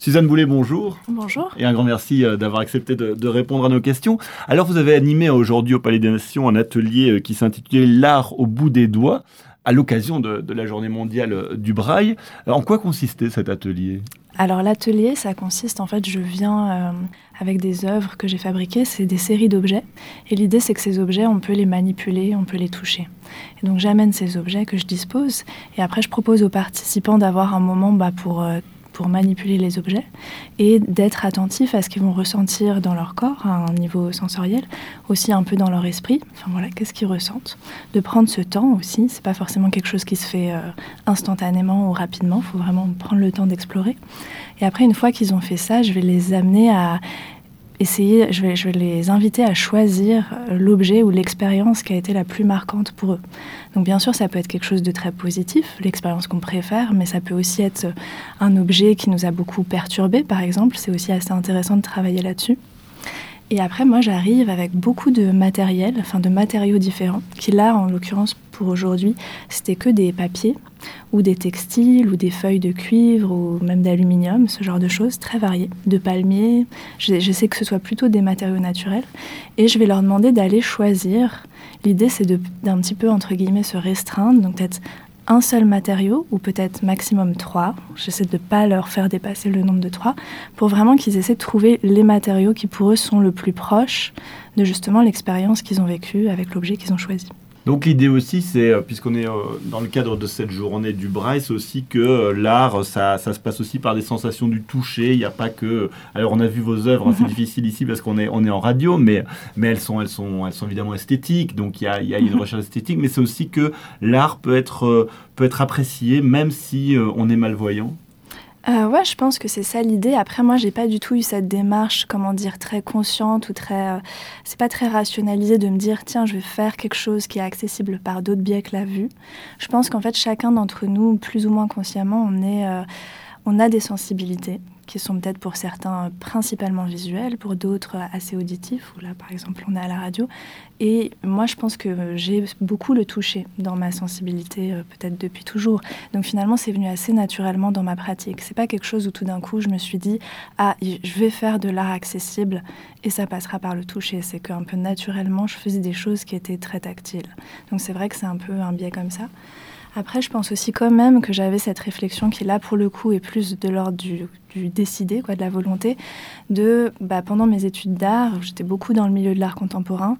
Suzanne Boulet, bonjour. Bonjour. Et un grand merci euh, d'avoir accepté de, répondre à nos questions. Alors, vous avez animé aujourd'hui au Palais des Nations un atelier euh, qui s'intitulait L'art au bout des doigts à l'occasion de, la journée mondiale euh, du braille. En quoi consistait cet atelier? Alors l'atelier, ça consiste en fait, je viens avec des œuvres que j'ai fabriquées, c'est des séries d'objets. Et l'idée, c'est que ces objets, on peut les manipuler, on peut les toucher. Et donc j'amène ces objets que je dispose, et après je propose aux participants d'avoir un moment bah, pour pour manipuler les objets et d'être attentif à ce qu'ils vont ressentir dans leur corps à un niveau sensoriel, aussi un peu dans leur esprit. Enfin voilà, qu'est-ce qu'ils ressentent. De prendre ce temps aussi, c'est pas forcément quelque chose qui se fait euh, instantanément ou rapidement. Il faut vraiment prendre le temps d'explorer. Et après, une fois qu'ils ont fait ça, je vais les amener à essayer, je vais, je vais les inviter à choisir l'objet ou l'expérience qui a été la plus marquante pour eux. Donc bien sûr, ça peut être quelque chose de très positif, l'expérience qu'on préfère, mais ça peut aussi être un objet qui nous a beaucoup perturbé, par exemple. C'est aussi assez intéressant de travailler là-dessus. Et après, moi, j'arrive avec beaucoup de matériel, enfin de matériaux différents, qui là, en l'occurrence, pour aujourd'hui, c'était que des papiers ou des textiles ou des feuilles de cuivre ou même d'aluminium, ce genre de choses très variées, de palmiers. J'essaie que ce soit plutôt des matériaux naturels. Et je vais leur demander d'aller choisir. L'idée, c'est d'un petit peu, entre guillemets, se restreindre. Donc peut-être un seul matériau, ou peut-être maximum trois. J'essaie de ne pas leur faire dépasser le nombre de trois, pour vraiment qu'ils essaient de trouver les matériaux qui pour eux sont le plus proches de justement l'expérience qu'ils ont vécue avec l'objet qu'ils ont choisi. Donc l'idée aussi, c'est, euh, puisqu'on est euh, dans le cadre de cette journée du braille, c'est aussi que euh, l'art, ça, ça, se passe aussi par des sensations du toucher. Il n'y a pas que... Alors on a vu vos œuvres, c'est mhm. difficile ici parce qu'on est, on est en radio, mais, mais elles, sont, elles, sont, elles sont évidemment esthétiques, donc il y a, y a, une recherche esthétique, mais c'est aussi que l'art peut être, peut être apprécié même si on est malvoyant. Euh, ouais, je pense que c'est ça l'idée. Après, moi, j'ai pas du tout eu cette démarche, comment dire, très consciente ou très. Euh, c'est pas très rationalisé de me dire, tiens, je vais faire quelque chose qui est accessible par d'autres biais que la vue. Je pense qu'en fait, chacun d'entre nous, plus ou moins consciemment, on est. Euh, on a des sensibilités qui sont peut-être pour certains principalement visuels, pour d'autres assez auditifs, où là par exemple on est à la radio. Et moi je pense que j'ai beaucoup le toucher dans ma sensibilité, euh, peut-être depuis toujours. Donc finalement c'est venu assez naturellement dans ma pratique. C'est pas quelque chose où tout d'un coup je me suis dit ah je vais faire de l'art accessible et ça passera par le toucher. C'est qu'un peu naturellement je faisais des choses qui étaient très tactiles. Donc c'est vrai que c'est un peu un biais comme ça. Après, je pense aussi quand même que j'avais cette réflexion qui, là, pour le coup, est plus de l'ordre du, du décider, quoi, de la volonté. De, bah, pendant mes études d'art, j'étais beaucoup dans le milieu de l'art contemporain.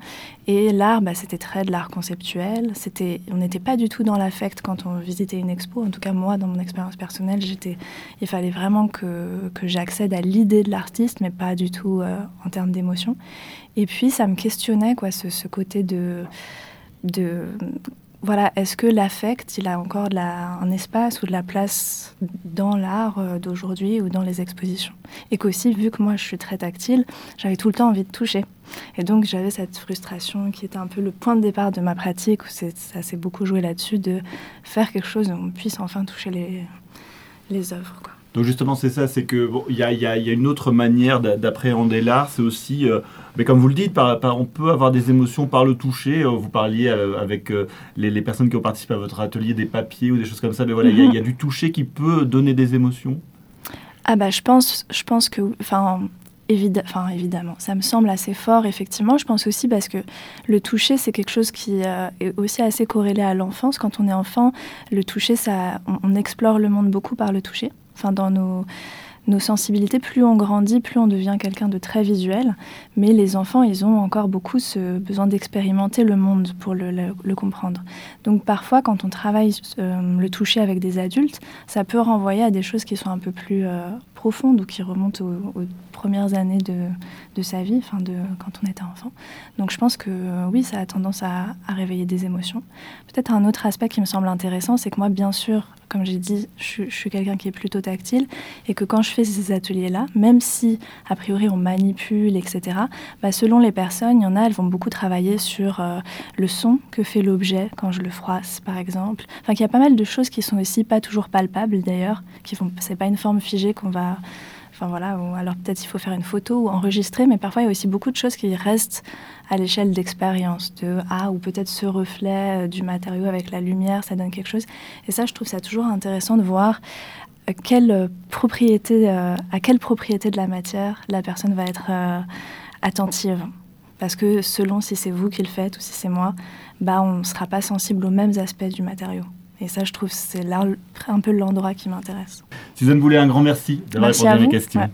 Et l'art, bah, c'était très de l'art conceptuel. C'était, on n'était pas du tout dans l'affect quand on visitait une expo. En tout cas, moi, dans mon expérience personnelle, il fallait vraiment que, que j'accède à l'idée de l'artiste, mais pas du tout euh, en termes d'émotion. Et puis, ça me questionnait, quoi, ce, ce côté de de voilà, est-ce que l'affect, il a encore un espace ou de la place dans l'art euh, d'aujourd'hui ou dans les expositions? Et qu'aussi, vu que moi je suis très tactile, j'avais tout le temps envie de toucher. Et donc j'avais cette frustration qui était un peu le point de départ de ma pratique, où ça s'est beaucoup joué là-dessus, de faire quelque chose où on puisse enfin toucher les, les œuvres. Donc justement, c'est ça, c'est que il y, a, une autre manière d'appréhender l'art, c'est aussi, euh, mais comme vous le dites, on peut avoir des émotions par le toucher. Euh, vous parliez euh, avec les, personnes qui ont participé à votre atelier des papiers ou des choses comme ça, mais voilà, il y, a mhm. du toucher qui peut donner des émotions. Ah bah je pense, je pense que, enfin, enfin, évidemment, ça me semble assez fort, effectivement. Je pense aussi parce que le toucher, c'est quelque chose qui est aussi assez corrélé à l'enfance. Quand on est enfant, le toucher, ça, on explore le monde beaucoup par le toucher enfin dans nos, nos sensibilités, plus on grandit, plus on devient quelqu'un de très visuel. Mais les enfants, ils ont encore beaucoup ce besoin d'expérimenter le monde pour le, comprendre. Donc parfois, quand on travaille euh, le toucher avec des adultes, ça peut renvoyer à des choses qui sont un peu plus euh, profondes ou qui remontent aux, premières années de, de, sa vie, enfin de quand on était enfant. Donc je pense que euh, oui, ça a tendance à, réveiller des émotions. Peut-être un autre aspect qui me semble intéressant, c'est que moi, bien sûr, comme j'ai dit, je, suis quelqu'un qui est plutôt tactile et que quand je fais ces ateliers-là, même si a priori on manipule, etc., bah, selon les personnes, il y en a, elles vont beaucoup travailler sur euh, le son que fait l'objet quand je le froisse, par exemple. Enfin, qu'il y a pas mal de choses qui sont aussi pas toujours palpables d'ailleurs, qui font, c'est pas une forme figée qu'on va Enfin voilà, alors peut-être il faut faire une photo ou enregistrer, mais parfois il y a aussi beaucoup de choses qui restent à l'échelle d'expérience, de ah ou peut-être ce reflet euh, du matériau avec la lumière, ça donne quelque chose. Et ça, je trouve ça toujours intéressant de voir quelle propriété, à quelle propriété de la matière la personne va être attentive? Parce que selon si c'est vous qui le faites ou si c'est moi, bah, on ne sera pas sensible aux mêmes aspects du matériau. Et ça, je trouve, c'est là un peu l'endroit qui m'intéresse. Suzanne Boulet, un grand merci d'avoir répondu à mes questions.